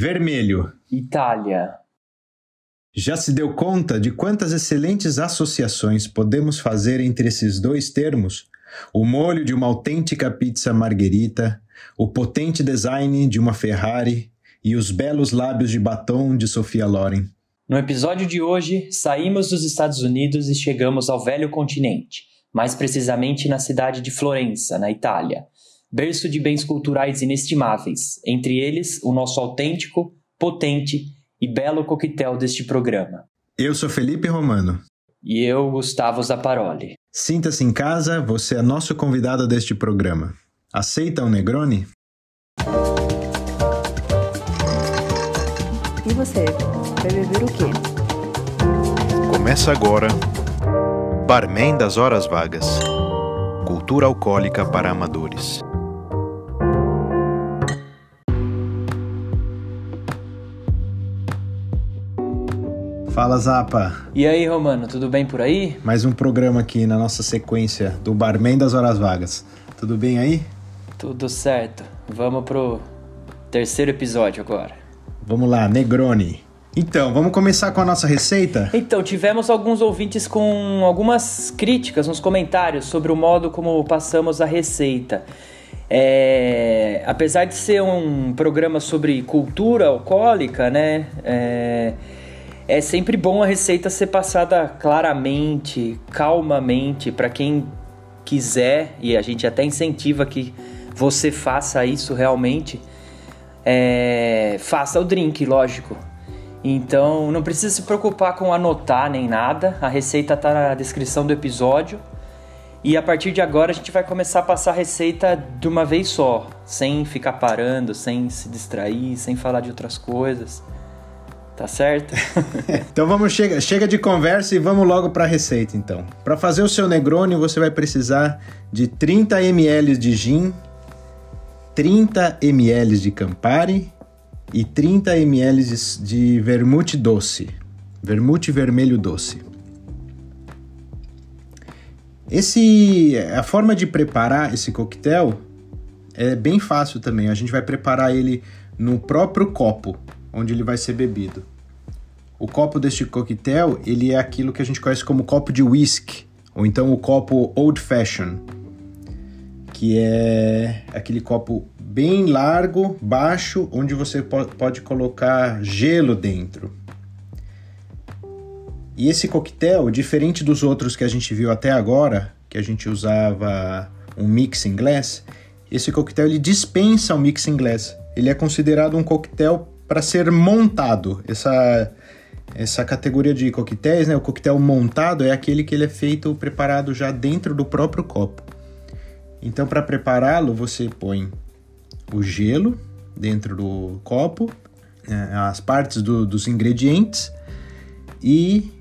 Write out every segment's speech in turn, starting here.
Vermelho. Itália. Já se deu conta de quantas excelentes associações podemos fazer entre esses dois termos? O molho de uma autêntica pizza margherita, o potente design de uma Ferrari e os belos lábios de batom de Sofia Loren. No episódio de hoje, saímos dos Estados Unidos e chegamos ao velho continente, mais precisamente na cidade de Florença, na Itália, berço de bens culturais inestimáveis, entre eles o nosso autêntico, potente e belo coquetel deste programa. Eu sou Felipe Romano. E eu, Gustavo Zaparoli. Sinta-se em casa, você é nosso convidado deste programa. Aceita um Negroni? E você, vai beber o quê? Começa agora Barman das Horas Vagas Cultura Alcoólica para Amadores. Fala Zapa. E aí, Romano, tudo bem por aí? Mais um programa aqui na nossa sequência do Barman das Horas Vagas. Tudo bem aí? Tudo certo. Vamos pro terceiro episódio agora. Vamos lá, Negroni. Então, vamos começar com a nossa receita? Então, tivemos alguns ouvintes com algumas críticas nos comentários sobre o modo como passamos a receita. É, apesar de ser um programa sobre cultura alcoólica, né? É, é sempre bom a receita ser passada claramente, calmamente, para quem quiser, e a gente até incentiva que você faça isso realmente. É, faça o drink, lógico. Então não precisa se preocupar com anotar nem nada, a receita está na descrição do episódio. E a partir de agora a gente vai começar a passar a receita de uma vez só, sem ficar parando, sem se distrair, sem falar de outras coisas. Tá certo? então vamos chega, chega de conversa e vamos logo para a receita então. Para fazer o seu Negroni, você vai precisar de 30 ml de gin, 30 ml de Campari e 30 ml de, de vermute doce, vermute vermelho doce. Esse, a forma de preparar esse coquetel é bem fácil também. A gente vai preparar ele no próprio copo onde ele vai ser bebido. O copo deste coquetel, ele é aquilo que a gente conhece como copo de whisky, ou então o copo old fashion, que é aquele copo bem largo, baixo, onde você pode colocar gelo dentro. E esse coquetel, diferente dos outros que a gente viu até agora, que a gente usava um mixing glass, esse coquetel ele dispensa o mixing glass. Ele é considerado um coquetel para ser montado. Essa essa categoria de coquetéis, né? O coquetel montado é aquele que ele é feito preparado já dentro do próprio copo. Então, para prepará-lo, você põe o gelo dentro do copo, é, as partes do, dos ingredientes e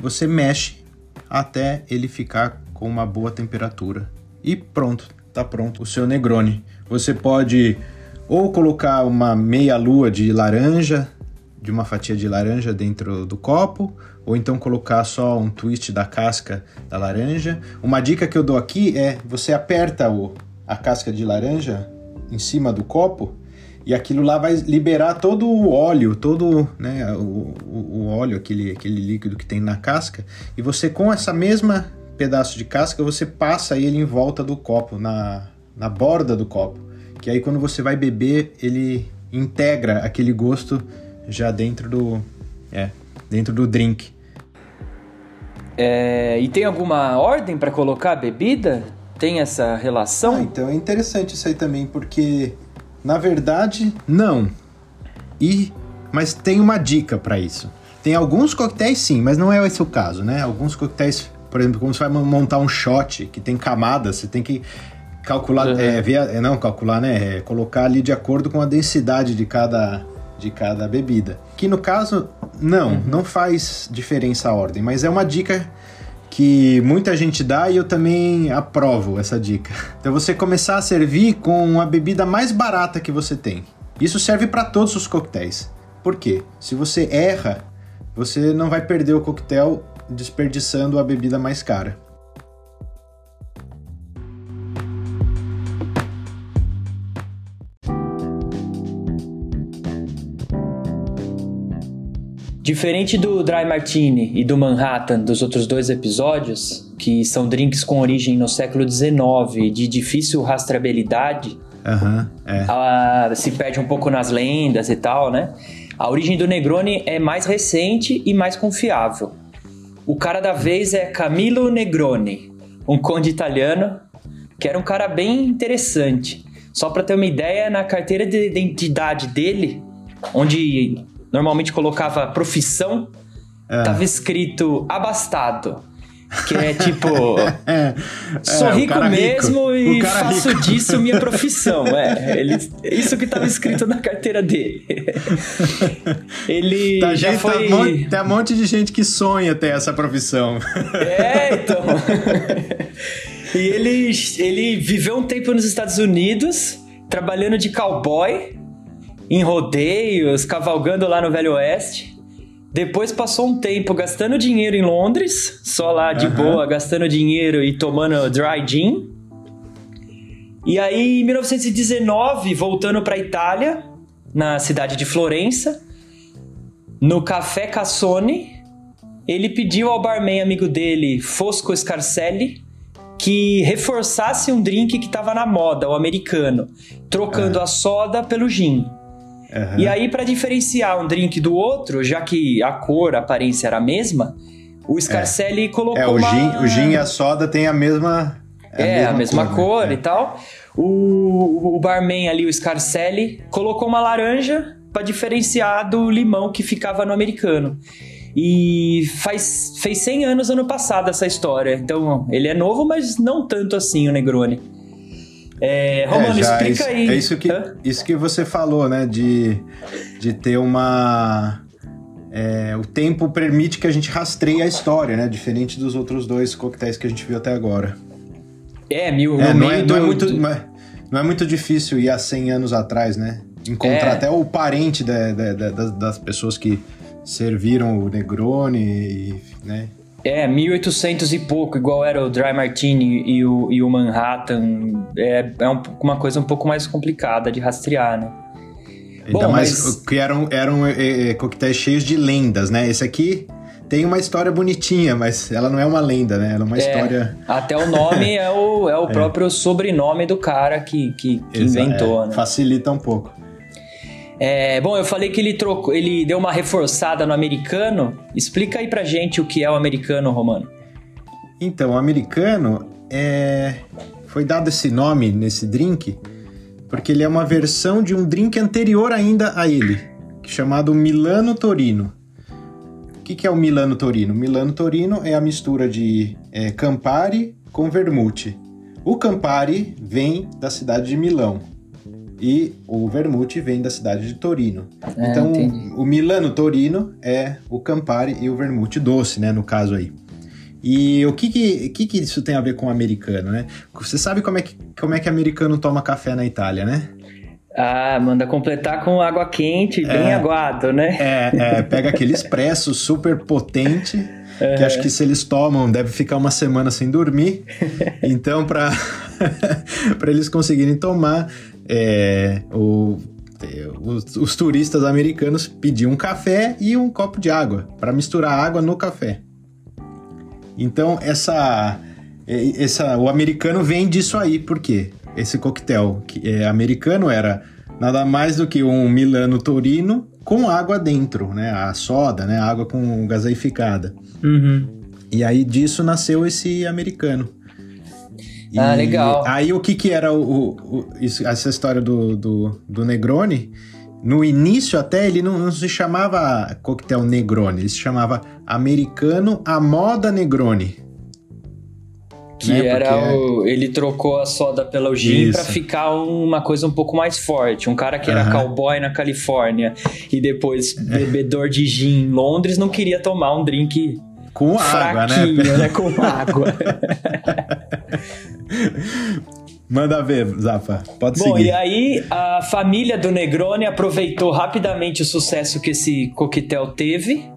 você mexe até ele ficar com uma boa temperatura. E pronto, tá pronto o seu Negroni. Você pode ou colocar uma meia lua de laranja, de uma fatia de laranja dentro do copo, ou então colocar só um twist da casca da laranja. Uma dica que eu dou aqui é você aperta o, a casca de laranja em cima do copo e aquilo lá vai liberar todo o óleo, todo né, o, o, óleo, aquele, aquele líquido que tem na casca, e você com essa mesma pedaço de casca, você passa ele em volta do copo, na, na borda do copo que aí quando você vai beber, ele integra aquele gosto já dentro do é, dentro do drink. É, e tem alguma ordem para colocar a bebida? Tem essa relação? Ah, então é interessante isso aí também, porque na verdade não. E mas tem uma dica para isso. Tem alguns coquetéis sim, mas não é esse o caso, né? Alguns coquetéis, por exemplo, como você vai montar um shot que tem camadas, você tem que calcular, uhum. é, via, é, não calcular, né? É colocar ali de acordo com a densidade de cada, de cada bebida. Que no caso, não, uhum. não faz diferença a ordem, mas é uma dica que muita gente dá e eu também aprovo essa dica. Então você começar a servir com a bebida mais barata que você tem. Isso serve para todos os coquetéis. Por quê? Se você erra, você não vai perder o coquetel desperdiçando a bebida mais cara. Diferente do Dry Martini e do Manhattan dos outros dois episódios, que são drinks com origem no século XIX de difícil rastreabilidade, Aham, é. ela se perde um pouco nas lendas e tal, né? A origem do Negroni é mais recente e mais confiável. O cara da vez é Camillo Negroni, um conde italiano que era um cara bem interessante. Só para ter uma ideia, na carteira de identidade dele, onde normalmente colocava profissão, É. tava escrito abastado. Que é tipo, É, sou é, rico mesmo rico. e faço rico. disso minha profissão. É, ele, isso que tava escrito na carteira dele. Ele Tá, já gente, foi. tá, um monte, tem um monte de gente que sonha ter essa profissão. É, então. e ele, ele viveu um tempo nos Estados Unidos, trabalhando de cowboy, em rodeios, cavalgando lá no Velho Oeste. Depois passou um tempo gastando dinheiro em Londres, só lá de Aham. boa, gastando dinheiro e tomando dry gin. E aí, em 1919, voltando para Itália, na cidade de Florença, no Café Cassone, ele pediu ao barman amigo dele, Fosco Scarcelli, que reforçasse um drink que estava na moda, o americano, trocando a soda pelo gin. Aham. E aí, para diferenciar um drink do outro, já que a cor, a aparência era a mesma, o Scarcelli colocou É, o uma... gin, o gin e a soda tem a mesma. É, a mesma cor, né? e tal. O, o barman ali, o Scarcelli, colocou uma laranja para diferenciar do limão que ficava no americano. E faz, fez 100 anos ano passado essa história. Então, ele é novo, mas não tanto assim, o Negroni. É, Romano, É, já explica isso, aí. É isso que, Hã? isso que você falou, né? De, de ter uma. é, o tempo permite que a gente rastreie a história, né? Diferente dos outros dois coquetéis que a gente viu até agora. É, mil, É, não, é, não, é muito, não, é, não é muito difícil ir há 100 anos atrás, né? Encontrar É. até o parente da- da- da- das, das pessoas que serviram o Negroni, e, né? É, 1800 e pouco, igual era o Dry Martini e o, e o Manhattan. É, é um- uma coisa um pouco mais complicada de rastrear, né? Ainda Bom, mais mas- que eram, eram é, é, coquetéis cheios de lendas, né? Esse aqui tem uma história bonitinha, mas ela não é uma lenda, né? Ela é uma história. Até o nome é o, é o próprio sobrenome do cara que, que, que inventou, é, né? Facilita um pouco. É, bom, eu falei que ele trocou, ele deu uma reforçada no americano. Explica aí pra gente o que é o americano, Romano. Então, o americano é... foi dado esse nome nesse drink porque ele é uma versão de um drink anterior ainda a ele, chamado Milano Torino. O que, que é o Milano Torino? Milano Torino é a mistura de é, Campari com vermute. O Campari vem da cidade de Milão e o vermute vem da cidade de Torino. É, então, entendi. o Milano Torino é o Campari e o vermute doce, né, no caso aí. E o que que, que que isso tem a ver com o americano, né? Você sabe como é que, como é que americano toma café na Itália, né? Ah, manda completar com água quente, bem aguado, né? É, é, pega aquele expresso super potente, que acho que se eles tomam deve ficar uma semana sem dormir. Então, para para eles conseguirem tomar, é, o, é, os, os turistas americanos pediam um café e um copo de água para misturar água no café. Então, essa, é, essa, o americano vem disso aí, por quê? Esse coquetel que é americano era nada mais do que um Milano Torino com água dentro, né? A soda, né? A água com gaseificada. Uhum. E aí disso nasceu esse americano. E Ah, legal. Aí o que que era o, o- isso- essa história do, do, do Negroni? No início até ele não, não se chamava coquetel Negroni, ele se chamava americano à moda Negroni. Que né? era Porque- o. Ele trocou a soda pelo gin Isso. ficar uma coisa um pouco mais forte. Um cara que era Aham. cowboy na Califórnia e depois bebedor de gin em Londres não queria tomar um drink Com água, né? né? Com água. Manda ver, Zafa. Pode Bom, seguir. e aí a família do Negroni aproveitou rapidamente o sucesso que esse coquetel teve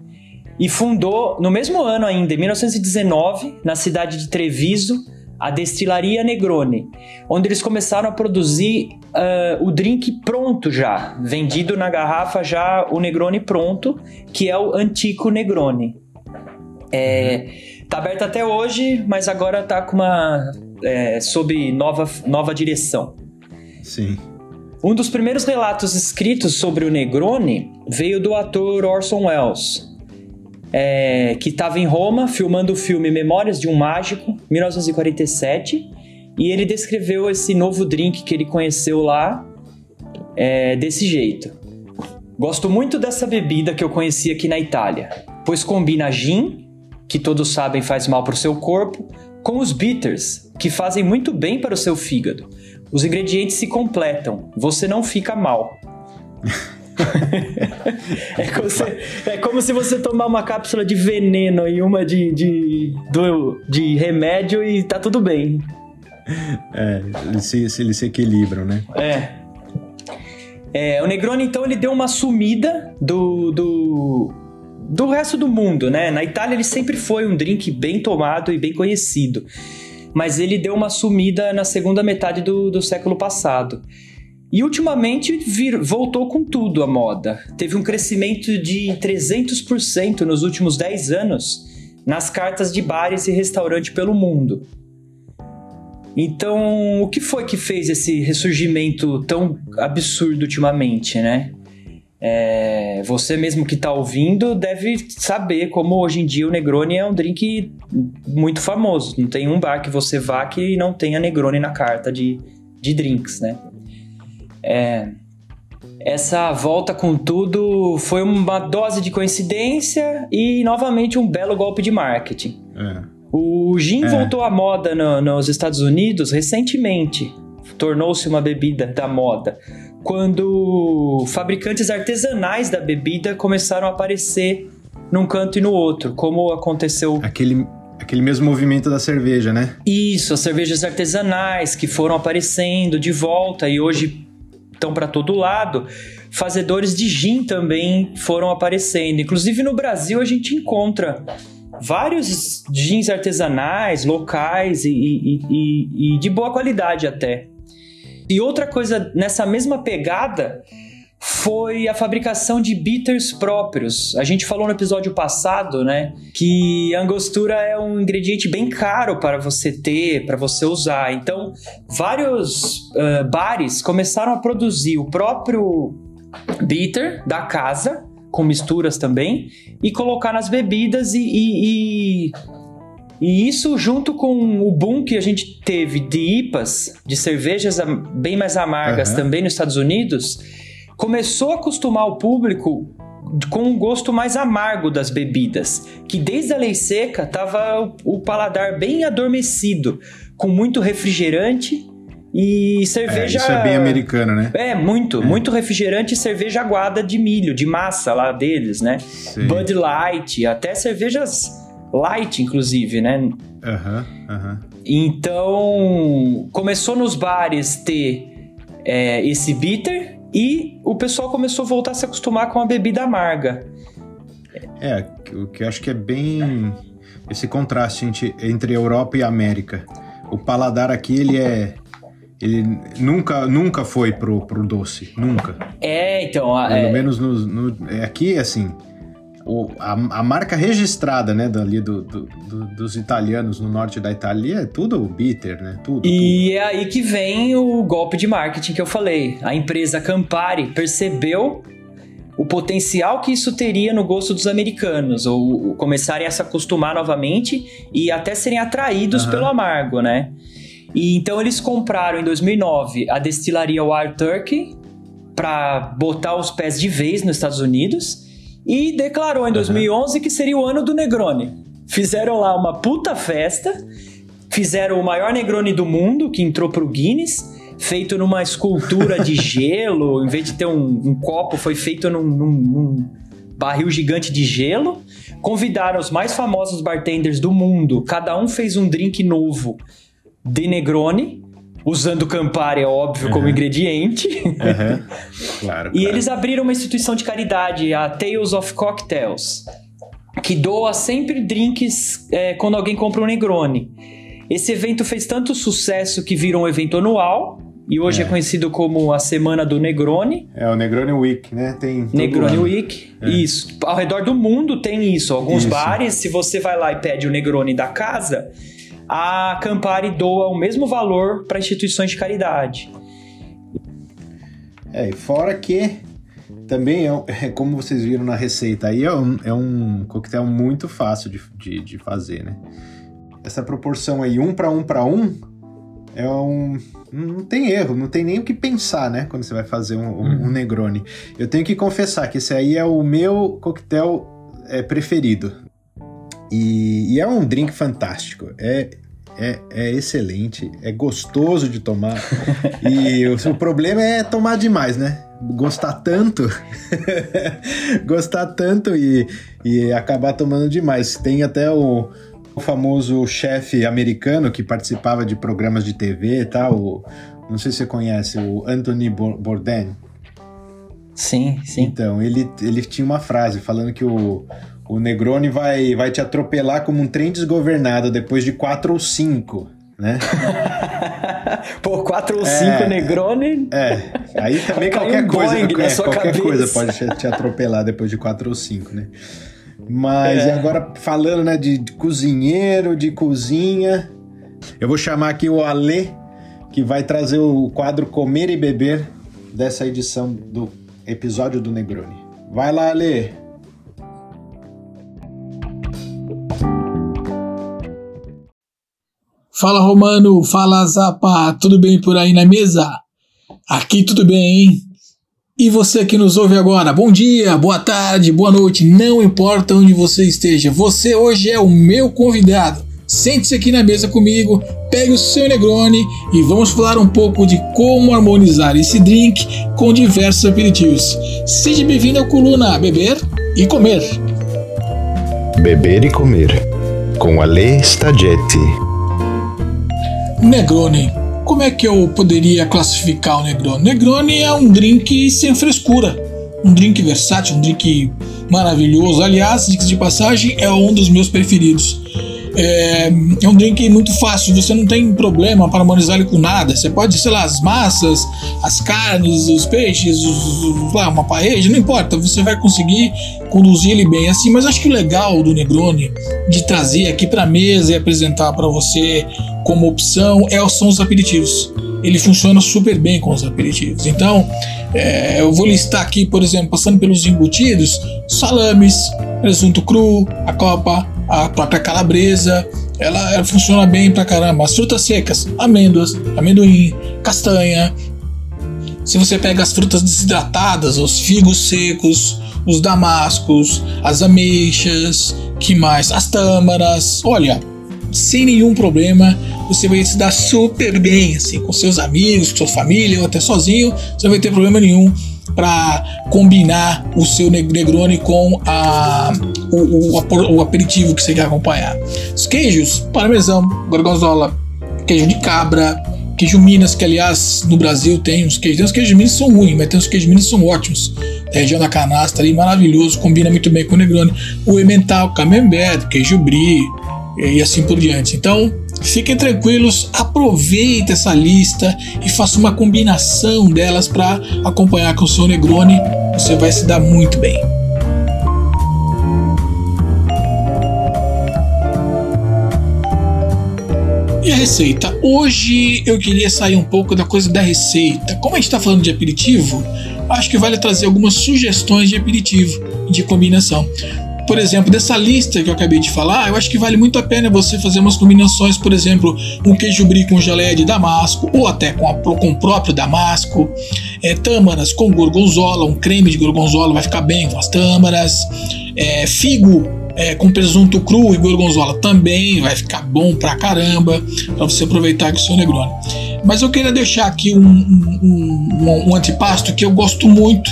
e fundou, no mesmo ano ainda, em 1919, na cidade de Treviso, a Destilaria Negroni, onde eles começaram a produzir uh, o drink pronto já, vendido na garrafa já o Negroni pronto, que é o Antico Negroni. É, tá aberto até hoje, mas agora tá com uma é, sob nova, nova direção. Sim. Um dos primeiros relatos escritos sobre o Negroni veio do ator Orson Welles, é, que estava em Roma filmando o filme Memórias de um Mágico, 1947, e ele descreveu esse novo drink que ele conheceu lá é, desse jeito. Gosto muito dessa bebida que eu conheci aqui na Itália, pois combina gin, que todos sabem faz mal para o seu corpo, com os bitters, que fazem muito bem para o seu fígado. Os ingredientes se completam, você não fica mal. é, como se, é, como se, você tomar uma cápsula de veneno e uma de, de, do, de remédio e tá tudo bem. É, eles se, eles se equilibram, né? É. é. O Negroni, então, ele deu uma sumida do, do, do resto do mundo, né? Na Itália ele sempre foi um drink bem tomado e bem conhecido mas ele deu uma sumida na segunda metade do, do século passado. E ultimamente vir, voltou com tudo a moda. Teve um crescimento de 300% nos últimos 10 anos nas cartas de bares e restaurantes pelo mundo. Então, o que foi que fez esse ressurgimento tão absurdo ultimamente, né? É, você mesmo que está ouvindo deve saber como hoje em dia o Negroni é um drink muito famoso. Não tem um bar que você vá que não tenha Negroni na carta de, de drinks, né? É, essa volta com tudo foi uma dose de coincidência e novamente um belo golpe de marketing. É. O gin é. voltou à moda no, nos Estados Unidos recentemente. Tornou-se uma bebida da moda quando fabricantes artesanais da bebida começaram a aparecer num canto e no outro, como aconteceu. Aquele, aquele mesmo movimento da cerveja, né? Isso, as cervejas artesanais que foram aparecendo de volta e hoje estão para todo lado. Fazedores de gin também foram aparecendo. Inclusive no Brasil a gente encontra vários gins artesanais, locais e, e, e, e de boa qualidade até. E outra coisa nessa mesma pegada foi a fabricação de bitters próprios. A gente falou no episódio passado, né, que a angostura é um ingrediente bem caro para você ter, para você usar. Então, vários uh, bares começaram a produzir o próprio bitter da casa, com misturas também, e colocar nas bebidas e, e, e e isso, junto com o boom que a gente teve de IPAs, de cervejas bem mais amargas uhum. também nos Estados Unidos, começou a acostumar o público com um gosto mais amargo das bebidas, que desde a lei seca tava o paladar bem adormecido, com muito refrigerante e cerveja. É, isso é bem americano, né? É, muito. É. Muito refrigerante e cerveja aguada de milho, de massa lá deles, né? Sim. Bud Light, até cervejas light, inclusive, né? Aham, uhum, aham. Uhum. Então, começou nos bares ter é, esse bitter e o pessoal começou a voltar a se acostumar com a bebida amarga. É, o que eu acho que é bem esse contraste entre, entre Europa e América. O paladar aqui, ele é ele nunca, nunca foi pro, pro doce, nunca. É, então... Pelo é... menos no, no, é, aqui, assim, o, a, a, marca registrada, né, dali do, do, do, dos italianos no norte da Itália é tudo bitter, né? Tudo. E tudo. é aí que vem o golpe de marketing que eu falei. A empresa Campari percebeu o potencial que isso teria no gosto dos americanos, ou começarem a se acostumar novamente e até serem atraídos uhum. pelo amargo, né? E então eles compraram em 2009 a destilaria Wild Turkey para botar os pés de vez nos Estados Unidos e declarou em 2011 uhum. que seria o ano do Negroni. Fizeram lá uma puta festa, fizeram o maior Negroni do mundo, que entrou pro Guinness, feito numa escultura de gelo, em vez de ter um, um copo, foi feito num, num, num barril gigante de gelo. Convidaram os mais famosos bartenders do mundo, cada um fez um drink novo de Negroni usando Campari, é óbvio, uhum. como ingrediente. Uhum. Claro, e eles abriram uma instituição de caridade, a Tales of Cocktails, que doa sempre drinks é, quando alguém compra um Negroni. Esse evento fez tanto sucesso que virou um evento anual. E hoje é, É. conhecido como a Semana do Negroni. É o Negroni Week, né? Tem Negroni ano. Week. É. Isso. Ao redor do mundo tem isso. Alguns Isso. bares, se você vai lá e pede o Negroni da casa, a Campari doa o mesmo valor para instituições de caridade. É, e fora que também é, é como vocês viram na receita aí, é um, é um coquetel muito fácil de, de, de fazer, né? Essa proporção aí, um para um para um, é um. Não tem erro, não tem nem o que pensar, né? Quando você vai fazer um, um- um Negroni. Eu tenho que confessar que esse aí é o meu coquetel é, preferido. E, e é um drink fantástico. É, é, é excelente, é gostoso de tomar. e o, o problema é tomar demais, né? Gostar tanto. Gostar tanto e, e acabar tomando demais. Tem até o, o famoso chefe americano que participava de programas de TV e tal. o- não sei se você conhece, o Anthony Bour- Bourdain. Sim, sim. Então, ele, ele tinha uma frase falando que o, o Negroni vai, vai te atropelar como um trem desgovernado depois de quatro ou cinco, né? Pô, 4 ou É. 5 Negroni. É, aí também qualquer um coisa, é, qualquer cabeça. coisa pode te, te atropelar depois de quatro ou cinco, né? Mas É. agora falando, né, de, de cozinheiro, de cozinha, eu vou chamar aqui o Alê, que vai trazer o quadro Comer e Beber dessa edição do episódio do Negroni. Vai lá, Alê. Fala Romano, fala Zapa, tudo bem por aí na mesa? Aqui tudo bem, hein? E você que nos ouve agora, bom dia, boa tarde, boa noite, não importa onde você esteja, você hoje é o meu convidado. Sente-se aqui na mesa comigo, pegue o seu Negroni e vamos falar um pouco de como harmonizar esse drink com diversos aperitivos. Seja bem-vindo ao Coluna Beber e Comer. Beber e comer. Com Ale Stagetti. Negroni. Como é que eu poderia classificar o Negroni? Negroni é um drink sem frescura. Um drink versátil, um drink maravilhoso. Aliás, de passagem, é um dos meus preferidos. É, é um drink muito fácil, você não tem problema para harmonizar ele com nada. Você pode, sei lá, as massas, as carnes, os peixes, os, os- lá, uma parede, não importa, você vai conseguir conduzir ele bem assim. Mas acho que o legal do Negroni, de trazer aqui para mesa e apresentar para você como opção, é, são os aperitivos. Ele funciona super bem com os aperitivos. Então, é, eu vou listar aqui, por exemplo, passando pelos embutidos: salames, presunto cru, a copa, a própria calabresa. Ela, ela funciona bem pra caramba. As frutas secas, amêndoas, amendoim, castanha. Se você pega as frutas desidratadas, os figos secos, os damascos, as ameixas, que mais? As tâmaras. Olha, sem nenhum problema, você vai se dar super bem, assim, com seus amigos, com sua família ou até sozinho, você não vai ter problema nenhum para combinar o seu neg- Negroni com a, o, o, o aperitivo que você quer acompanhar. Os queijos, parmesão, gorgonzola, queijo de cabra, queijo Minas, que aliás no Brasil tem uns queijos. Tem uns queijos Minas são ruins, mas tem uns queijos Minas são ótimos. Da região da canastra ali, maravilhoso, combina muito bem com o Negroni. O Emmental, Camembert, queijo Brie e assim por diante. Então, fiquem tranquilos, aproveite essa lista e faça uma combinação delas para acompanhar com o seu Negroni. Você vai se dar muito bem. E a receita? Hoje eu queria sair um pouco da coisa da receita. Como a gente está falando de aperitivo, acho que vale trazer algumas sugestões de aperitivo, de combinação. Por exemplo, dessa lista que eu acabei de falar, eu acho que vale muito a pena você fazer umas combinações, por exemplo, um queijo brie com geleia de damasco, ou até com, a- com o próprio damasco, é, tâmaras com gorgonzola, um creme de gorgonzola vai ficar bem com as tâmaras, é, figo é, com presunto cru e gorgonzola também vai ficar bom pra caramba, pra você aproveitar com o seu Negroni. Mas eu queria deixar aqui um, um, um- um antipasto que eu gosto muito,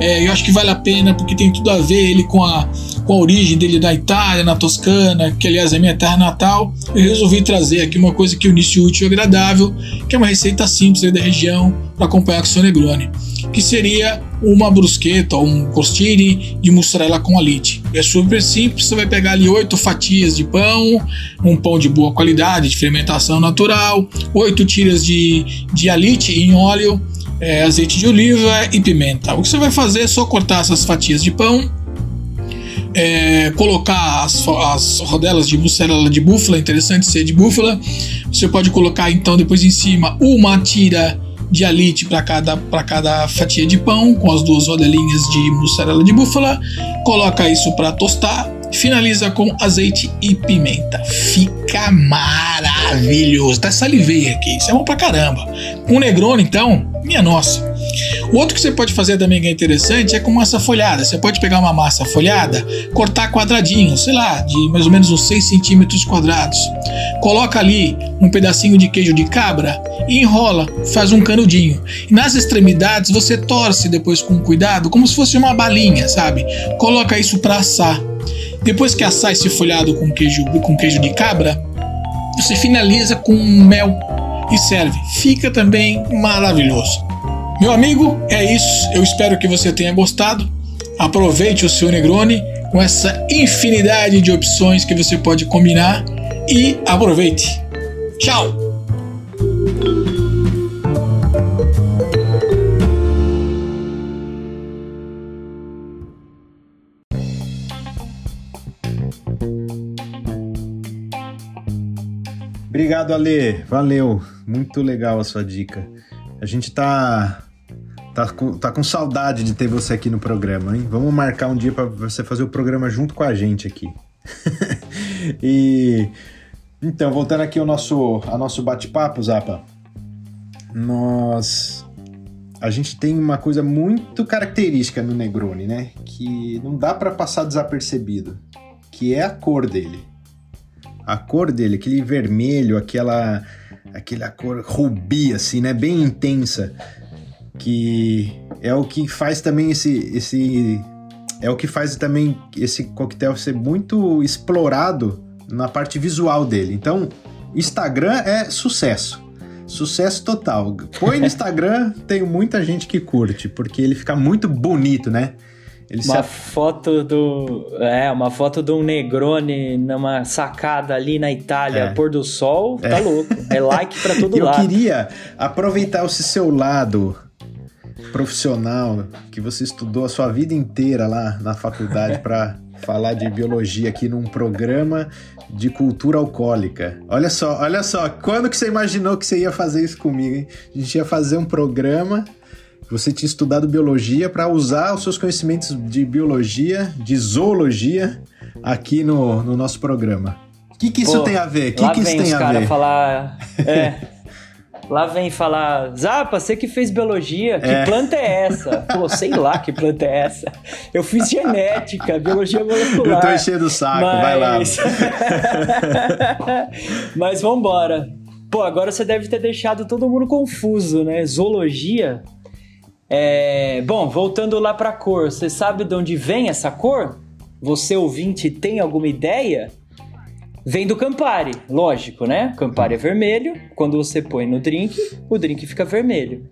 é, eu acho que vale a pena porque tem tudo a ver ele com a, com a origem dele da Itália, na Toscana, que aliás é minha terra natal. Eu resolvi trazer aqui uma coisa que unisse útil e agradável, que é uma receita simples da região para acompanhar com o seu Negroni. que seria uma brusqueta ou um costine de mussarela com alite. É super simples, você vai pegar ali oito fatias de pão, um pão de boa qualidade, de fermentação natural, oito tiras de, de alite em óleo, é, azeite de oliva e pimenta. O que você vai fazer é só cortar essas fatias de pão, é, colocar as, as, rodelas de mussarela de búfala, interessante ser de búfala. Você pode colocar então depois em cima uma tira de alite para cada, cada fatia de pão, com as duas rodelinhas de mussarela de búfala. Coloca isso para tostar. Finaliza com azeite e pimenta. Fica maravilhoso. Até salivei aqui. Isso é bom pra caramba. Com Negroni, então, minha nossa. O outro que você pode fazer também que é interessante é com massa folhada. Você pode pegar uma massa folhada, cortar quadradinhos, sei lá, de mais ou menos uns 6 centímetros quadrados. Coloca ali um pedacinho de queijo de cabra e enrola, faz um canudinho. E nas extremidades você torce depois com cuidado, como se fosse uma balinha, sabe? Coloca isso para assar. Depois que assar esse folhado com queijo, com queijo de cabra, você finaliza com mel e serve. Fica também maravilhoso. Meu amigo, é isso. Eu espero que você tenha gostado. Aproveite o seu Negroni com essa infinidade de opções que você pode combinar e aproveite. Tchau! Obrigado, Ale. Valeu. Muito legal a sua dica. A gente tá Tá com, tá com saudade de ter você aqui no programa, hein? Vamos marcar um dia para você fazer o programa junto com a gente aqui. e então, voltando aqui ao nosso, nosso bate-papo, Zapa. Nós a gente tem uma coisa muito característica no Negroni, né? Que não dá para passar desapercebido, que é a cor dele. A cor dele, aquele vermelho, aquela aquela cor rubi assim, né, bem intensa que é o que faz também esse, esse é o que faz também esse coquetel ser muito explorado na parte visual dele. Então, Instagram é sucesso. Sucesso total. Põe no Instagram, tem muita gente que curte, porque ele fica muito bonito, né? Ele uma se... foto do. É, uma foto de um Negroni numa sacada ali na Itália, é. pôr do sol, tá é. louco. É like pra todo Eu lado. Eu queria aproveitar esse seu lado profissional que você estudou a sua vida inteira lá na faculdade para falar de biologia aqui num programa de cultura alcoólica. Olha só, olha só, quando que você imaginou que você ia fazer isso comigo, hein? A gente ia fazer um programa você tinha estudado biologia para usar os seus conhecimentos de biologia, de zoologia aqui no, no nosso programa. O que, que isso Pô, tem a ver? O que, que isso tem a ver? falar. É. Lá vem falar, Zapa, você que fez biologia, que é. planta é essa? Pô, sei lá que planta é essa. Eu fiz genética, biologia molecular. Eu tô enchendo o saco, mas... vai lá. mas vambora. Pô, agora você deve ter deixado todo mundo confuso, né? Zoologia. É... Bom, voltando lá pra cor, você sabe de onde vem essa cor? Você ouvinte tem alguma ideia? Vem do Campari, lógico, né? Campari é vermelho. Quando você põe no drink, o drink fica vermelho.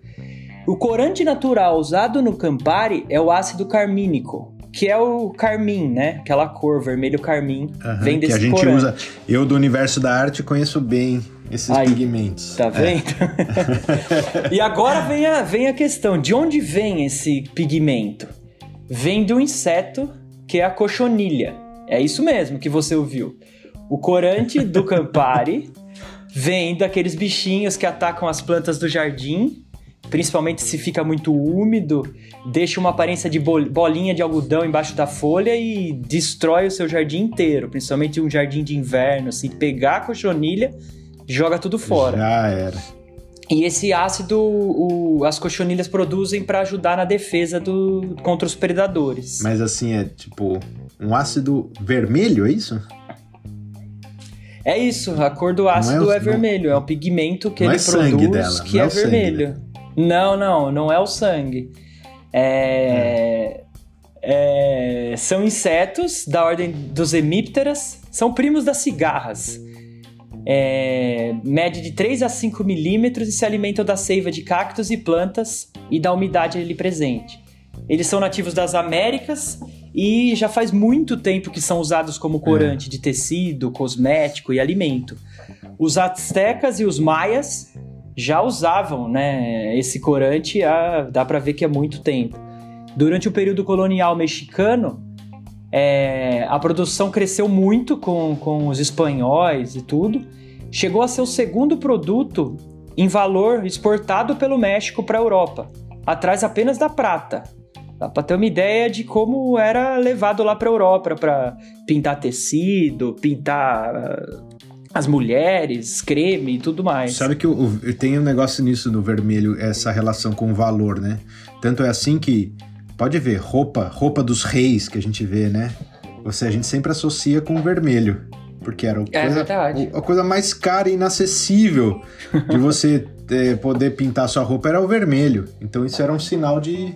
O corante natural usado no Campari é o ácido carmínico, que é o carmim, né? Aquela cor vermelho carmim. Uhum, vem desse que a gente corante. usa. Eu do universo da arte conheço bem esses Aí, pigmentos. Tá é. vendo? É. e agora vem a, vem a questão: de onde vem esse pigmento? Vem do inseto que é a cochonilha. É isso mesmo que você ouviu. O corante do Campari vem daqueles bichinhos que atacam as plantas do jardim, principalmente se fica muito úmido, deixa uma aparência de bolinha de algodão embaixo da folha e destrói o seu jardim inteiro, principalmente um jardim de inverno. Se pegar a cochonilha, joga tudo fora. Já era. E esse ácido o, as cochonilhas produzem para ajudar na defesa do, contra os predadores. Mas assim, é tipo um ácido vermelho, é isso? É isso, a cor do ácido é, é, vermelho, é o pigmento que ele é produz dela, que é, é vermelho. Não, não, não é o sangue. É, é, são insetos da ordem dos hemípteras, são primos das cigarras. É, mede de 3 a 5 milímetros e se alimentam da seiva de cactos e plantas e da umidade ali presente. Eles são nativos das Américas e já faz muito tempo que são usados como corante é. de tecido, cosmético e alimento. Os astecas e os maias já usavam né, esse corante, há, dá para ver que há muito tempo. Durante o período colonial mexicano, é, a produção cresceu muito com, com os espanhóis e tudo. Chegou a ser o segundo produto em valor exportado pelo México para a Europa, atrás apenas da prata. Dá para ter uma ideia de como era levado lá para a Europa para pintar tecido, pintar as mulheres, creme e tudo mais. Sabe que o, tem um negócio nisso no vermelho, essa relação com o valor, né? Tanto é assim que, pode ver, roupa, roupa dos reis que a gente vê, né? Ou seja, a gente sempre associa com o vermelho. Porque era é coisa, a coisa mais cara e inacessível de você é, poder pintar sua roupa era o vermelho. Então isso era um sinal de,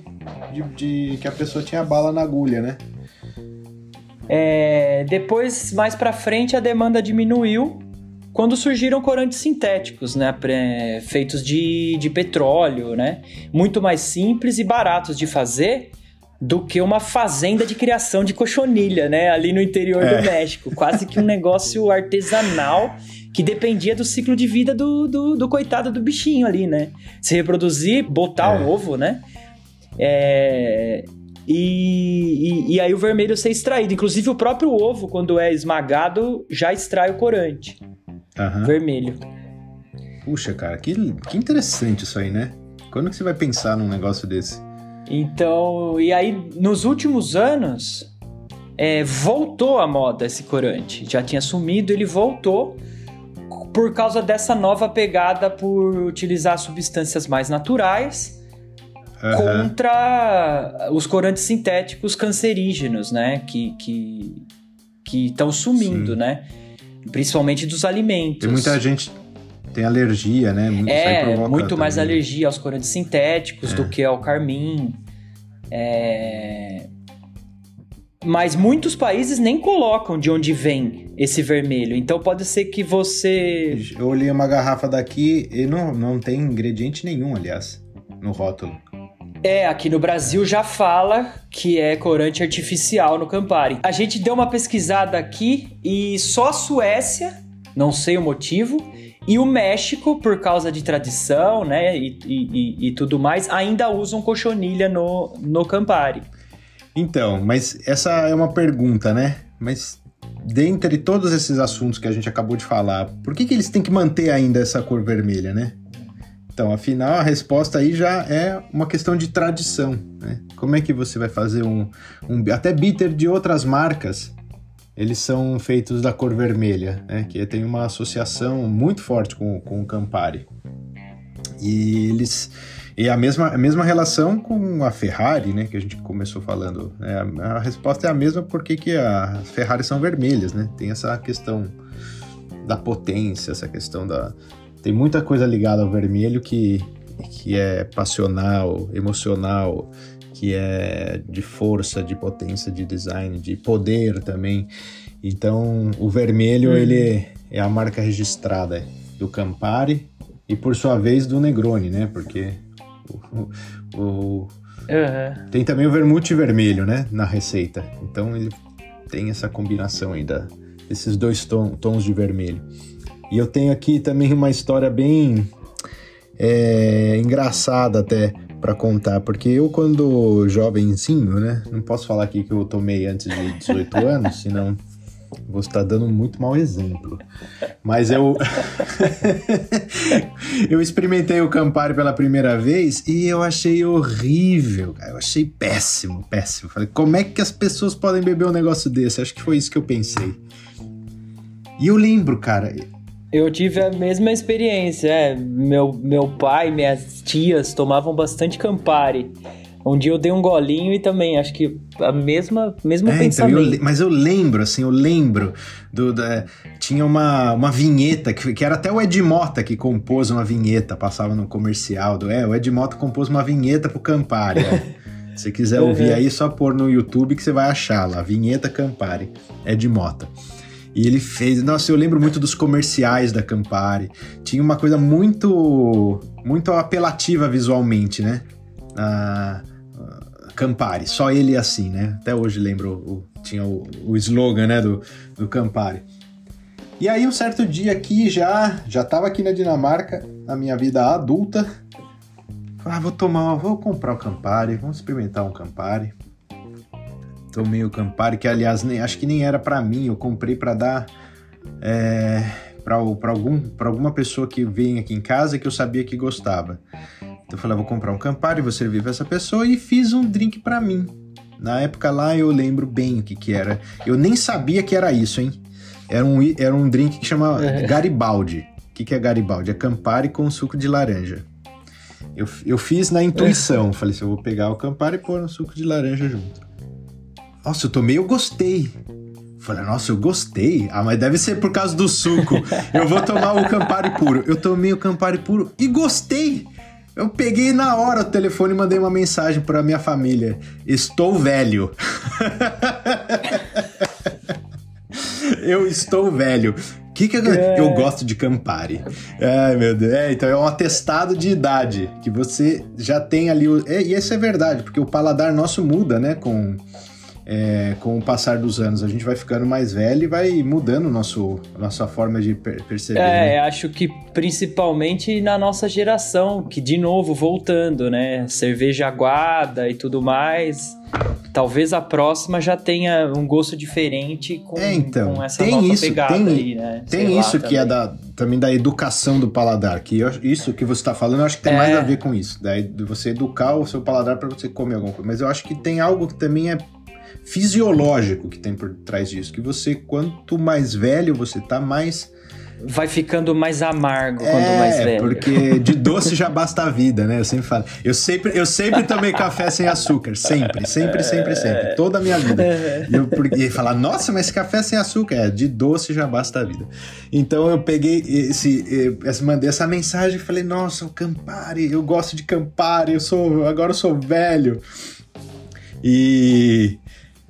de, de que a pessoa tinha bala na agulha, né? É, depois, mais para frente, a demanda diminuiu quando surgiram corantes sintéticos, né, feitos de, de petróleo, né, muito mais simples e baratos de fazer do que uma fazenda de criação de cochonilha, né, ali no interior é. do México, quase que um negócio artesanal que dependia do ciclo de vida do, do, do coitado do bichinho ali, né, se reproduzir, botar é. um ovo, né, é, e, e, e, aí o vermelho ser extraído. Inclusive o próprio ovo, quando é esmagado, já extrai o corante uhum. vermelho. Puxa, cara, que, que interessante isso aí, né? Quando que você vai pensar num negócio desse? Então, e aí nos últimos anos é, voltou à moda esse corante. Já tinha sumido, ele voltou por causa dessa nova pegada por utilizar substâncias mais naturais uhum. contra os corantes sintéticos cancerígenos, né? Que que estão sumindo, Sim. né? Principalmente dos alimentos. Tem muita gente tem alergia, né? Muito, é, muito também. mais alergia aos corantes sintéticos é. do que ao carmim. É... Mas muitos países nem colocam de onde vem esse vermelho. Então pode ser que você. Eu olhei uma garrafa daqui e não, não tem ingrediente nenhum, aliás, no rótulo. É, aqui no Brasil já fala que é corante artificial no Campari. A gente deu uma pesquisada aqui e só a Suécia, não sei o motivo, e o México, por causa de tradição, né, e, e, e tudo mais, ainda usam cochonilha no, no Campari. Então, mas essa é uma pergunta, né? Mas dentre todos esses assuntos que a gente acabou de falar, por que, que eles têm que manter ainda essa cor vermelha, né? Então, afinal, a resposta aí já é uma questão de tradição. Né? Como é que você vai fazer um, um. Até bitter de outras marcas, eles são feitos da cor vermelha, né? que tem uma associação muito forte com, com o Campari. E eles. E a mesma, a mesma relação com a Ferrari, né? Que a gente começou falando. Né? A, a resposta é a mesma porque que as Ferraris são vermelhas, né? Tem essa questão da potência, essa questão da, tem muita coisa ligada ao vermelho que, que é passional, emocional, que é de força, de potência, de design, de poder também. Então, o vermelho, hum. ele é a marca registrada do Campari e, por sua vez, do Negroni, né? Porque o, o, o uhum. tem também o vermute vermelho, né? Na receita. Então, ele tem essa combinação aí da, desses dois tom, tons de vermelho. E eu tenho aqui também uma história bem é, engraçada até para contar, porque eu quando jovenzinho, né, não posso falar aqui que eu tomei antes de 18 anos, senão vou estar dando muito mau exemplo. Mas eu eu experimentei o Campari pela primeira vez e eu achei horrível, eu achei péssimo, péssimo. Falei, como é que as pessoas podem beber um negócio desse? Acho que foi isso que eu pensei. E eu lembro, cara, eu tive a mesma experiência. É. Meu, meu pai, minhas tias tomavam bastante Campari. Um dia eu dei um golinho e também acho que a mesma mesmo é, pensamento. Então eu, mas eu lembro, assim, eu lembro do da, tinha uma, uma vinheta que, que era até o Ed Mota que compôs uma vinheta, passava no comercial do é, o Ed Mota compôs uma vinheta pro Campari. Se quiser ouvir uhum. aí, só pôr no YouTube que você vai achar lá, vinheta Campari, Ed Mota. E ele fez. Nossa, eu lembro muito dos comerciais da Campari. Tinha uma coisa muito. muito apelativa visualmente, né? A, Campari. Só ele assim, né? Até hoje lembro. O, tinha o, o slogan, né? Do, do Campari. E aí, um certo dia aqui, já já tava aqui na Dinamarca, na minha vida adulta. Ah, vou tomar, vou comprar o Campari, vamos experimentar um Campari. Tomei o Campari, que aliás nem, acho que nem era para mim, eu comprei para dar é, para algum, pra alguma pessoa que vem aqui em casa que eu sabia que gostava. Então eu falei, ah, vou comprar um Campari, vou servir para essa pessoa e fiz um drink para mim. Na época lá eu lembro bem o que que era. Eu nem sabia que era isso, hein? Era um, era um drink que chama É. Garibaldi. O que, que é Garibaldi? É Campari com suco de laranja. Eu, eu fiz na intuição. Falei assim, eu vou pegar o Campari e pôr no suco de laranja junto. Nossa, eu tomei, eu gostei. Falei, nossa, eu gostei. Ah, mas deve ser por causa do suco. Eu vou tomar o Campari puro. Eu tomei o Campari puro e gostei. Eu peguei na hora o telefone e mandei uma mensagem pra minha família. Estou velho. eu estou velho. Que que eu, eu gosto de Campari. Ai, meu Deus. É, então é um atestado de idade que você já tem ali. O, é, e isso é verdade, porque o paladar nosso muda, né? Com, é, com o passar dos anos. A gente vai ficando mais velho e vai mudando nosso, a nossa forma de per- perceber. né? É, acho que principalmente na nossa geração, que de novo, voltando, né? Cerveja aguada e tudo mais. Talvez a próxima já tenha um gosto diferente com, É, então, com essa tem isso, pegada tem- aí, né? Tem Sei lá isso que é também. da, também da educação do paladar, que eu- isso que você está falando, eu acho que tem É. mais a ver com isso, daí de você educar o seu paladar para você comer alguma coisa. Mas eu acho que tem algo que também é fisiológico que tem por trás disso, que você quanto mais velho você tá, mais Vai ficando mais amargo é, mais velho. porque de doce já basta a vida, né? Eu sempre falo. Eu sempre, eu sempre tomei café sem açúcar. Sempre, sempre, sempre, sempre. Toda a minha vida. E eu porque, falar, nossa, mas café sem açúcar. É, de doce já basta a vida. Então eu peguei esse. eh, mandei essa mensagem e falei, nossa, o Campari, eu gosto de Campari, eu sou. Agora eu sou velho. E.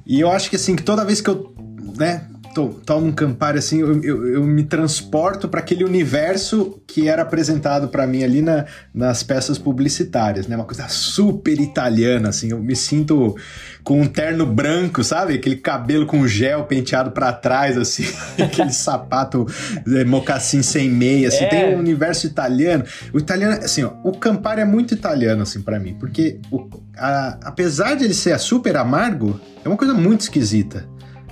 E eu acho que assim, que toda vez que eu, né, to- tomo um Campari assim, eu, eu, eu me transporto para aquele universo que era apresentado para mim ali na, nas peças publicitárias, né? Uma coisa super italiana, assim, eu me sinto com um terno branco, sabe? Aquele cabelo com gel penteado para trás, assim, aquele sapato eh, mocassim sem meia, assim, É. tem um universo italiano. O italiano, assim, ó, o Campari é muito italiano, assim, para mim, porque o- a- apesar de ele ser super amargo, é uma coisa muito esquisita.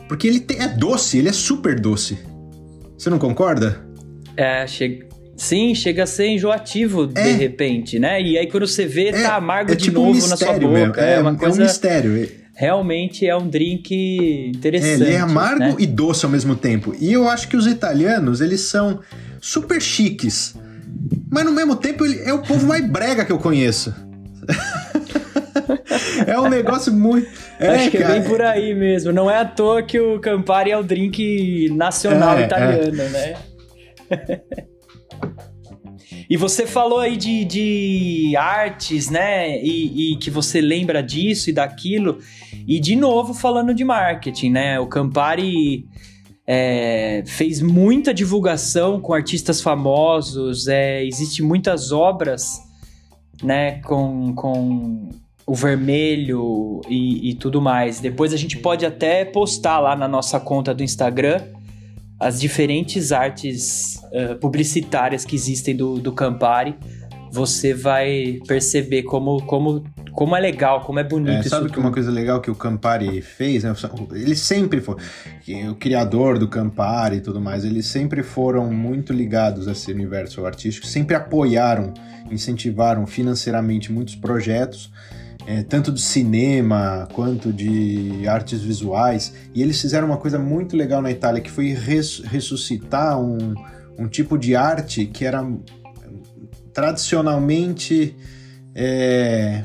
Porque ele tem- é doce, ele é super doce. Você não concorda? É, chega. Sim, chega a ser enjoativo de É. repente, né? E aí quando você vê, tá amargo é de tipo um novo na sua boca. mesmo. É, uma um coisa. mistério. Realmente é um drink É, interessante. ele é amargo né? e doce ao mesmo tempo. E eu acho que os italianos, eles são super chiques. Mas no mesmo tempo, ele é o povo mais brega que eu conheço. é um negócio muito. É, Acho que é cara, bem por aí mesmo. Não é à toa que o Campari é o drink nacional É, italiano, né? E você falou aí de, de artes, né? E, e que você lembra disso e daquilo. E de novo falando de marketing, né? O Campari é, fez muita divulgação com artistas famosos. É, Existem muitas obras, né? Com, com o vermelho e, e tudo mais. Depois a gente pode até postar lá na nossa conta do Instagram as diferentes artes eh, publicitárias que existem do, do Campari. Você vai perceber como, como, como é legal, como é bonito É, sabe que tudo. uma coisa legal que o Campari fez, né? Ele sempre foi. O criador do Campari e tudo mais, eles sempre foram muito ligados a esse universo artístico, sempre apoiaram, incentivaram financeiramente muitos projetos, é, tanto de cinema quanto de artes visuais. E eles fizeram uma coisa muito legal na Itália, que foi res- ressuscitar um, um tipo de arte que era tradicionalmente. é,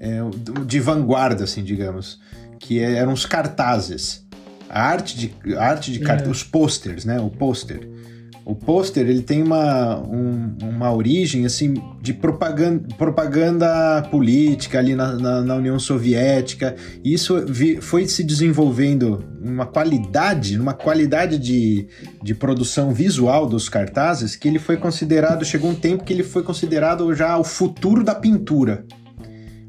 é, de vanguarda, assim, digamos, que é- eram os cartazes. A arte de, a arte de cartaz, os posters, né? O pôster. O pôster ele tem uma, um- uma origem assim de propaganda, propaganda política ali na, na- na União Soviética. E isso vi- foi se desenvolvendo uma qualidade, uma qualidade de, de produção visual dos cartazes que ele foi considerado, chegou um tempo que ele foi considerado já o futuro da pintura.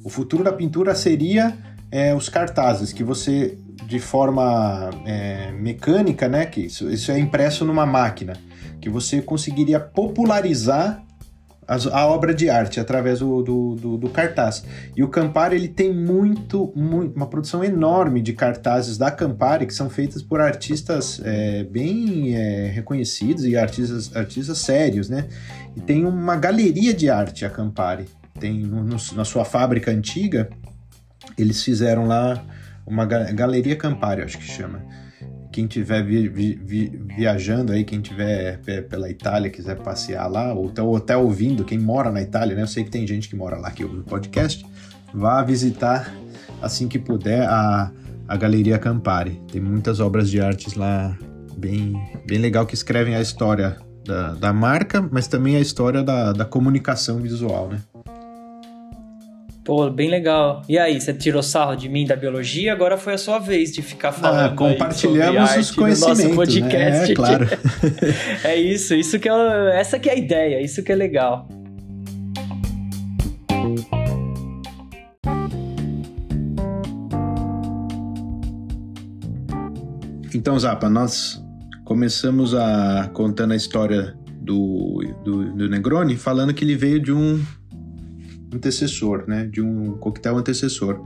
O futuro da pintura seria é, os cartazes, que você, de forma é, mecânica, né, que isso, isso é impresso numa máquina, que você conseguiria popularizar a obra de arte através do, do, do- do cartaz. E o Campari ele tem muito, muito, uma produção enorme de cartazes da Campari que são feitas por artistas é, bem é, reconhecidos e artistas, artistas sérios, né? E tem uma galeria de arte a Campari. Tem no- no- na sua fábrica antiga, eles fizeram lá uma ga- galeria Campari, acho que chama. Quem tiver vi- vi- vi- viajando aí, quem tiver pe- pela Itália, quiser passear lá, ou até, ou até ouvindo, quem mora na Itália, né? Eu sei que tem gente que mora lá que ouve o podcast, vá visitar assim que puder a, a Galeria Campari. Tem muitas obras de artes lá bem, bem legal que escrevem a história da, da marca, mas também a história da, da comunicação visual, né? Pô, bem legal. E aí, você tirou sarro de mim da biologia, agora foi a sua vez de ficar falando. Ah, compartilhamos os arte no nosso conhecimentos, podcast. né? É, claro. É isso, isso que é, essa que é a ideia, isso que é legal. Então, Zapa, nós começamos a contando a história do, do, do Negroni falando que ele veio de um antecessor, né? De um coquetel antecessor.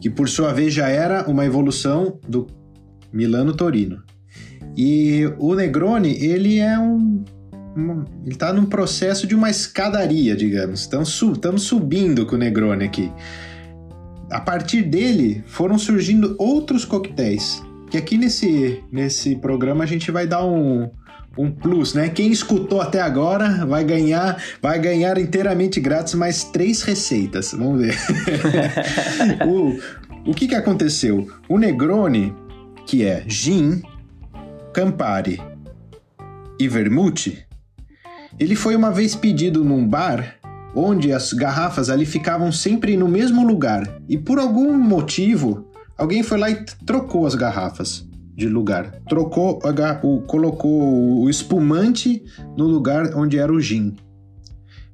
Que por sua vez já era uma evolução do Milano Torino. E o Negroni, ele é um. ele tá num processo de uma escadaria, digamos. Estamos su estamos subindo com o Negroni aqui. A partir dele foram surgindo outros coquetéis que aqui nesse, nesse programa a gente vai dar um, um plus, né? Quem escutou até agora vai ganhar, vai ganhar inteiramente grátis mais três receitas. Vamos ver. o, o que que aconteceu? O Negroni, que é gin, Campari e vermute, ele foi uma vez pedido num bar onde as garrafas ali ficavam sempre no mesmo lugar e por algum motivo Alguém foi lá e trocou as garrafas de lugar. Trocou, o, colocou o espumante no lugar onde era o gin.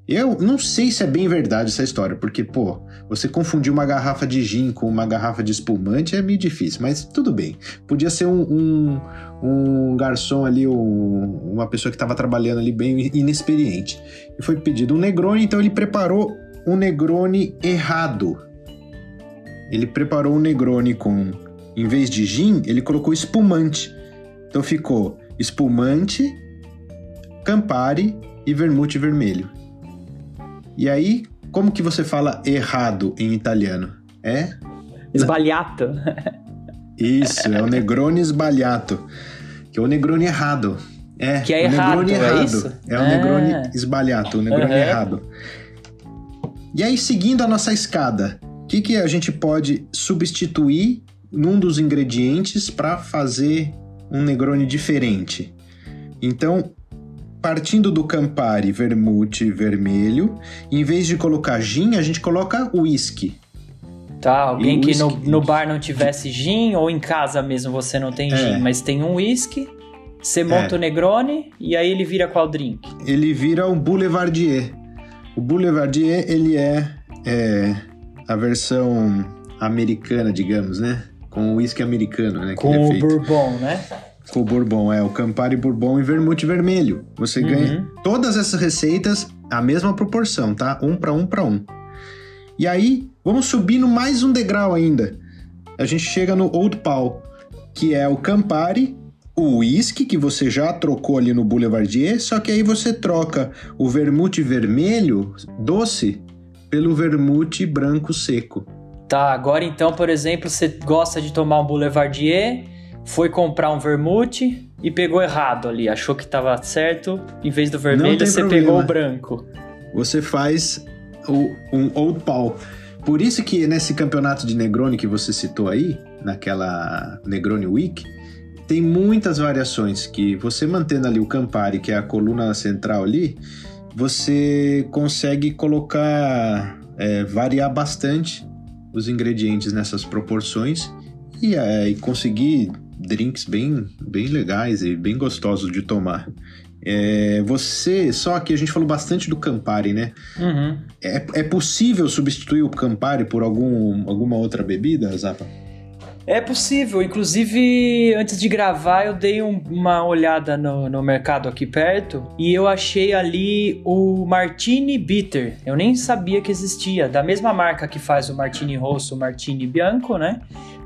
Eu não sei se é bem verdade essa história, porque, pô, você confundir uma garrafa de gin com uma garrafa de espumante é meio difícil, mas tudo bem. Podia ser um, um, um garçom ali, um- uma pessoa que estava trabalhando ali bem inexperiente. E foi pedido um Negroni, então ele preparou um Negroni errado. Ele preparou um Negroni com, em vez de gin, ele colocou espumante. Então ficou espumante, Campari e vermute vermelho. E aí, como que você fala errado em italiano? É Esbalhato. isso, é o Negroni sbagliato, que é o Negroni errado. É, Que é o errado, Negroni é errado. isso? É o Ah. Negroni sbagliato, o Negroni Aham. errado. E aí, seguindo a nossa escada, o que, que a gente pode substituir num dos ingredientes para fazer um Negroni diferente? Então, partindo do Campari vermute vermelho, em vez de colocar gin, a gente coloca whisky. Tá, alguém que no, no bar não tivesse gin, ou em casa mesmo você não tem É. gin, mas tem um whisky, você monta É. o Negroni e aí ele vira qual drink? ele vira um Boulevardier. O Boulevardier, ele é, é, a versão americana, digamos, né? Com o whisky americano, né? Com é o feito. bourbon, né? Com o Bourbon, é. O Campari Bourbon e Vermute Vermelho. Você Uhum. ganha todas essas receitas, a mesma proporção, tá? Um para um para um. E aí, vamos subindo mais um degrau ainda. A gente chega no Old Pal, que é o Campari, o whisky que você já trocou ali no Boulevardier, só que aí você troca o vermute vermelho doce pelo vermute branco seco. Tá, agora então, por exemplo, você gosta de tomar um Boulevardier, foi comprar um vermute e pegou errado ali, achou que tava certo, em vez do vermelho você problema. pegou o branco. você faz o- um Old Pal. Por isso que nesse campeonato de Negroni que você citou aí, naquela Negroni Week, tem muitas variações que você mantendo ali o Campari, que é a coluna central ali, você consegue colocar, é, variar bastante os ingredientes nessas proporções e, é, e conseguir drinks bem, bem legais e bem gostosos de tomar. É, você, só que a gente falou bastante do Campari, né? Uhum. É, é possível substituir o Campari por algum, alguma outra bebida, Zapa? É possível, inclusive antes de gravar eu dei um- uma olhada no, no mercado aqui perto e eu achei ali o Martini Bitter. Eu nem sabia que existia, da mesma marca que faz o Martini Rosso, o Martini Bianco, né?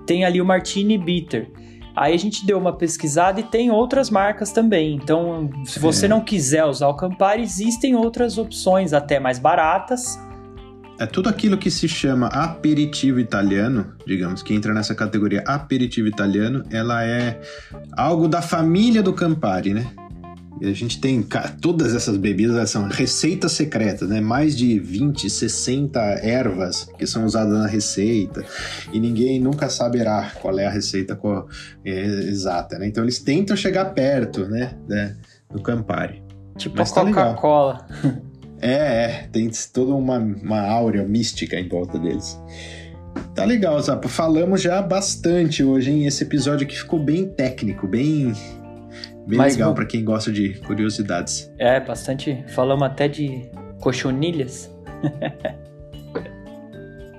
Tem ali o Martini Bitter. Aí a gente deu uma pesquisada e tem outras marcas também. Então, se você É. não quiser usar o Campari, existem outras opções até mais baratas. É tudo aquilo que se chama aperitivo italiano, digamos, que entra nessa categoria aperitivo italiano, ela é algo da família do Campari, né? E a gente tem todas essas bebidas elas são receitas secretas, né? Mais de 20, 60 ervas que são usadas na receita e ninguém nunca saberá qual é a receita co- é, exata, né? Então eles tentam chegar perto, né, né, do Campari. Tipo Mas a tá legal. Coca-Cola. É, é, tem toda uma, uma áurea mística em volta deles. Tá legal, Zapa. Falamos já bastante hoje, hein? Esse episódio aqui ficou bem técnico, bem, bem Mas legal pra quem gosta de curiosidades. É, bastante. Falamos até de cochonilhas.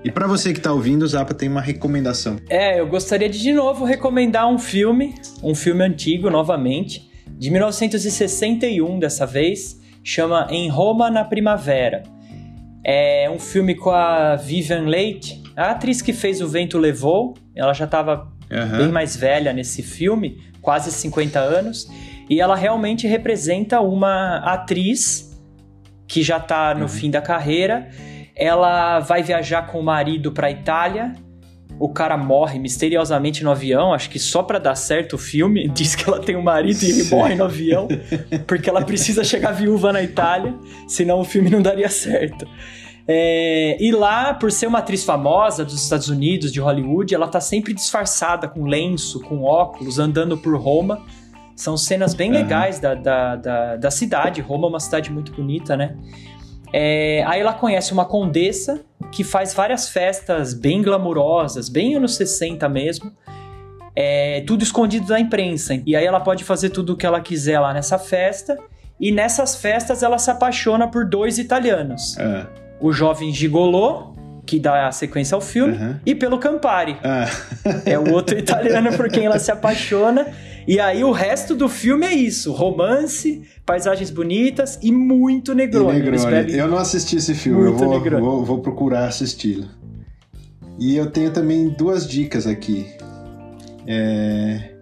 E pra você que tá ouvindo, o Zapa tem uma recomendação. É, eu gostaria de de novo recomendar um filme, um filme antigo novamente, de 1961 dessa vez, chama Em Roma na Primavera. É um filme com a Vivian Leigh, a atriz que fez O Vento Levou, ela já estava Aham. bem mais velha nesse filme, quase 50 anos, e ela realmente representa uma atriz que já tá no Uhum. fim da carreira. Ela vai viajar com o marido para Itália. O cara morre misteriosamente no avião, acho que só pra dar certo o filme. Diz que ela tem um marido e ele Sim. morre no avião, porque ela precisa chegar viúva na Itália, senão o filme não daria certo. É, e lá, por ser uma atriz famosa dos Estados Unidos, de Hollywood, ela tá sempre disfarçada com lenço, com óculos, andando por Roma. São cenas bem Aham. legais da, da, da, da cidade. Roma é uma cidade muito bonita, né? É, aí ela conhece uma condessa que faz várias festas bem glamurosas, bem anos 60 mesmo. É, tudo escondido da imprensa. E aí ela pode fazer tudo o que ela quiser lá nessa festa. E nessas festas ela se apaixona por dois italianos. Ah, O jovem Gigolô, que dá a sequência ao filme, aham. e pelo Campari. Ah, É o outro italiano por quem ela se apaixona. E aí o resto do filme é isso: romance, paisagens bonitas e muito e Negroni. Eles Negroni. Eu não assisti esse filme, eu Muito vou, Negroni. vou, vou procurar assisti-lo. E eu tenho também duas dicas aqui. É,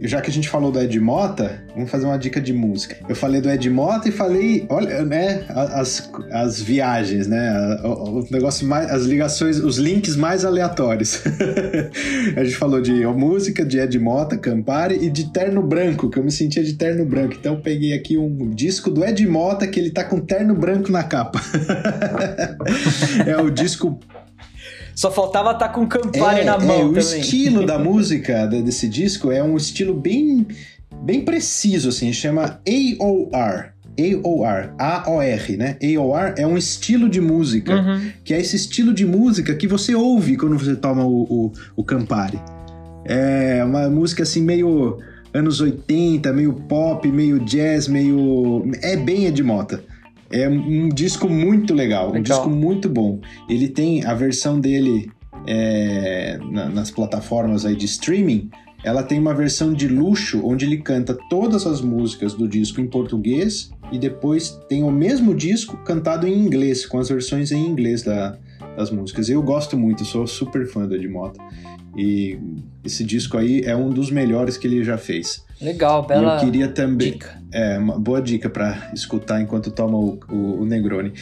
Já que a gente falou do Ed Mota, vamos fazer uma dica de música. Eu falei do Ed Mota e falei, olha, né, as, as viagens, né, o, o negócio mais, as ligações, os links mais aleatórios. a gente falou de música, de Ed Mota, Campari e de Terno Branco, que eu me sentia de Terno Branco. Então eu peguei aqui um disco do Ed Mota que ele tá com terno branco na capa. é o disco Só faltava estar com Campari na mão é, o também. estilo da música de- desse disco é um estilo bem, bem preciso, assim, chama AOR. AOR, A-O-R, né? AOR é um estilo de música, Uhum. que é esse estilo de música que você ouve quando você toma o, o, o Campari. É uma música assim meio anos 80, meio pop, meio jazz, meio. É bem Ed Mota. É um disco muito legal, um Legal. disco muito bom. Ele tem a versão dele é, na- nas plataformas aí de streaming. Ela tem uma versão de luxo onde ele canta todas as músicas do disco em português e depois tem o mesmo disco cantado em inglês, com as versões em inglês da- das músicas. Eu gosto muito, sou super fã do Ed Mota. E esse disco aí é um dos melhores que ele já fez. Legal, E bela eu queria também. dica. É, uma boa dica pra escutar enquanto toma o, o- o Negroni.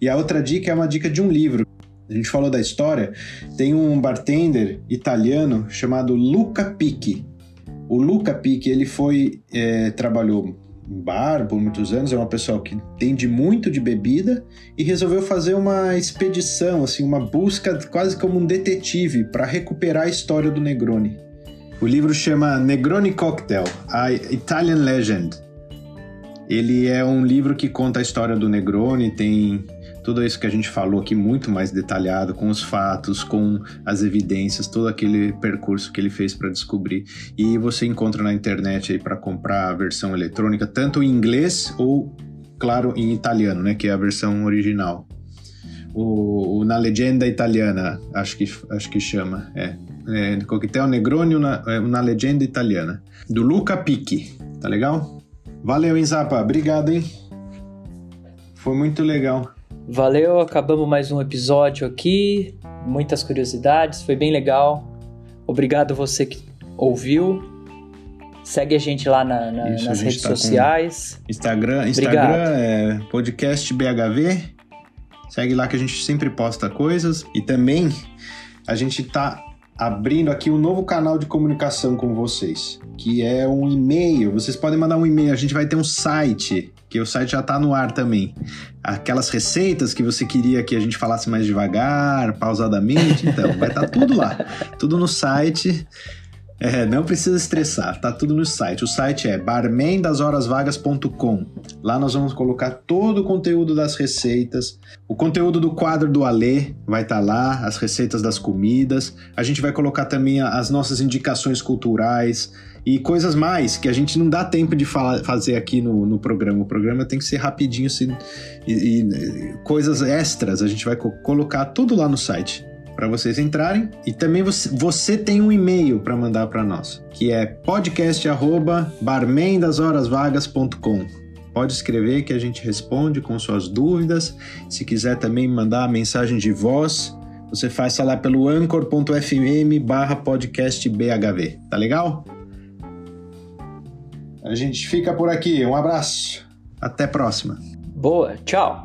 E a outra dica é uma dica de um livro. A gente falou da história. Tem um bartender italiano chamado Luca Picchi. O Luca Picchi, ele foi... é, trabalhou em bar por muitos anos, é uma pessoa que entende muito de bebida e resolveu fazer uma expedição, assim, uma busca quase como um detetive para recuperar a história do Negroni. O livro chama Negroni Cocktail, a Italian Legend. Ele é um livro que conta a história do Negroni, tem tudo isso que a gente falou aqui muito mais detalhado, com os fatos, com as evidências, todo aquele percurso que ele fez para descobrir. E você encontra na internet aí para comprar a versão eletrônica, tanto em inglês ou, claro, em italiano, né, que é a versão original. O, o na legenda italiana, acho que, acho que chama, é. é Coquetel Negroni, uma, é, uma legenda italiana. Do Luca Picchi, tá legal? Valeu, Inzapa. Obrigado, hein? Foi muito legal. Valeu, acabamos mais um episódio aqui. Muitas curiosidades, foi bem legal. Obrigado você que ouviu. Segue a gente lá na, na, Isso, nas redes tá sociais. Instagram, Instagram é podcast BHV. Segue lá que a gente sempre posta coisas. E também a gente tá abrindo aqui um novo canal de comunicação com vocês, que é um e-mail. Vocês podem mandar um e-mail, a gente vai ter um site, que o site já está no ar também. Aquelas receitas que você queria que a gente falasse mais devagar, pausadamente, então, vai estar tá tudo lá. Tudo no site. É, não precisa estressar, tá tudo no site. O site é barmendashorasvagas.com. Lá nós vamos colocar todo o conteúdo das receitas, o conteúdo do quadro do Alê vai estar tá lá, as receitas das comidas. A gente vai colocar também as nossas indicações culturais e coisas mais que a gente não dá tempo de falar, fazer aqui no, no programa. O programa tem que ser rapidinho assim, e, e coisas extras a gente vai co colocar tudo lá no site para vocês entrarem. E também você, você tem um e-mail para mandar para nós, que é podcast@barmendashorasvagas.com. Pode escrever que a gente responde com suas dúvidas. Se quiser também mandar mensagem de voz, você faz lá pelo anchor.fm barra podcastbhv. Tá legal? A gente fica por aqui. Um abraço. Até próxima. Boa. Tchau.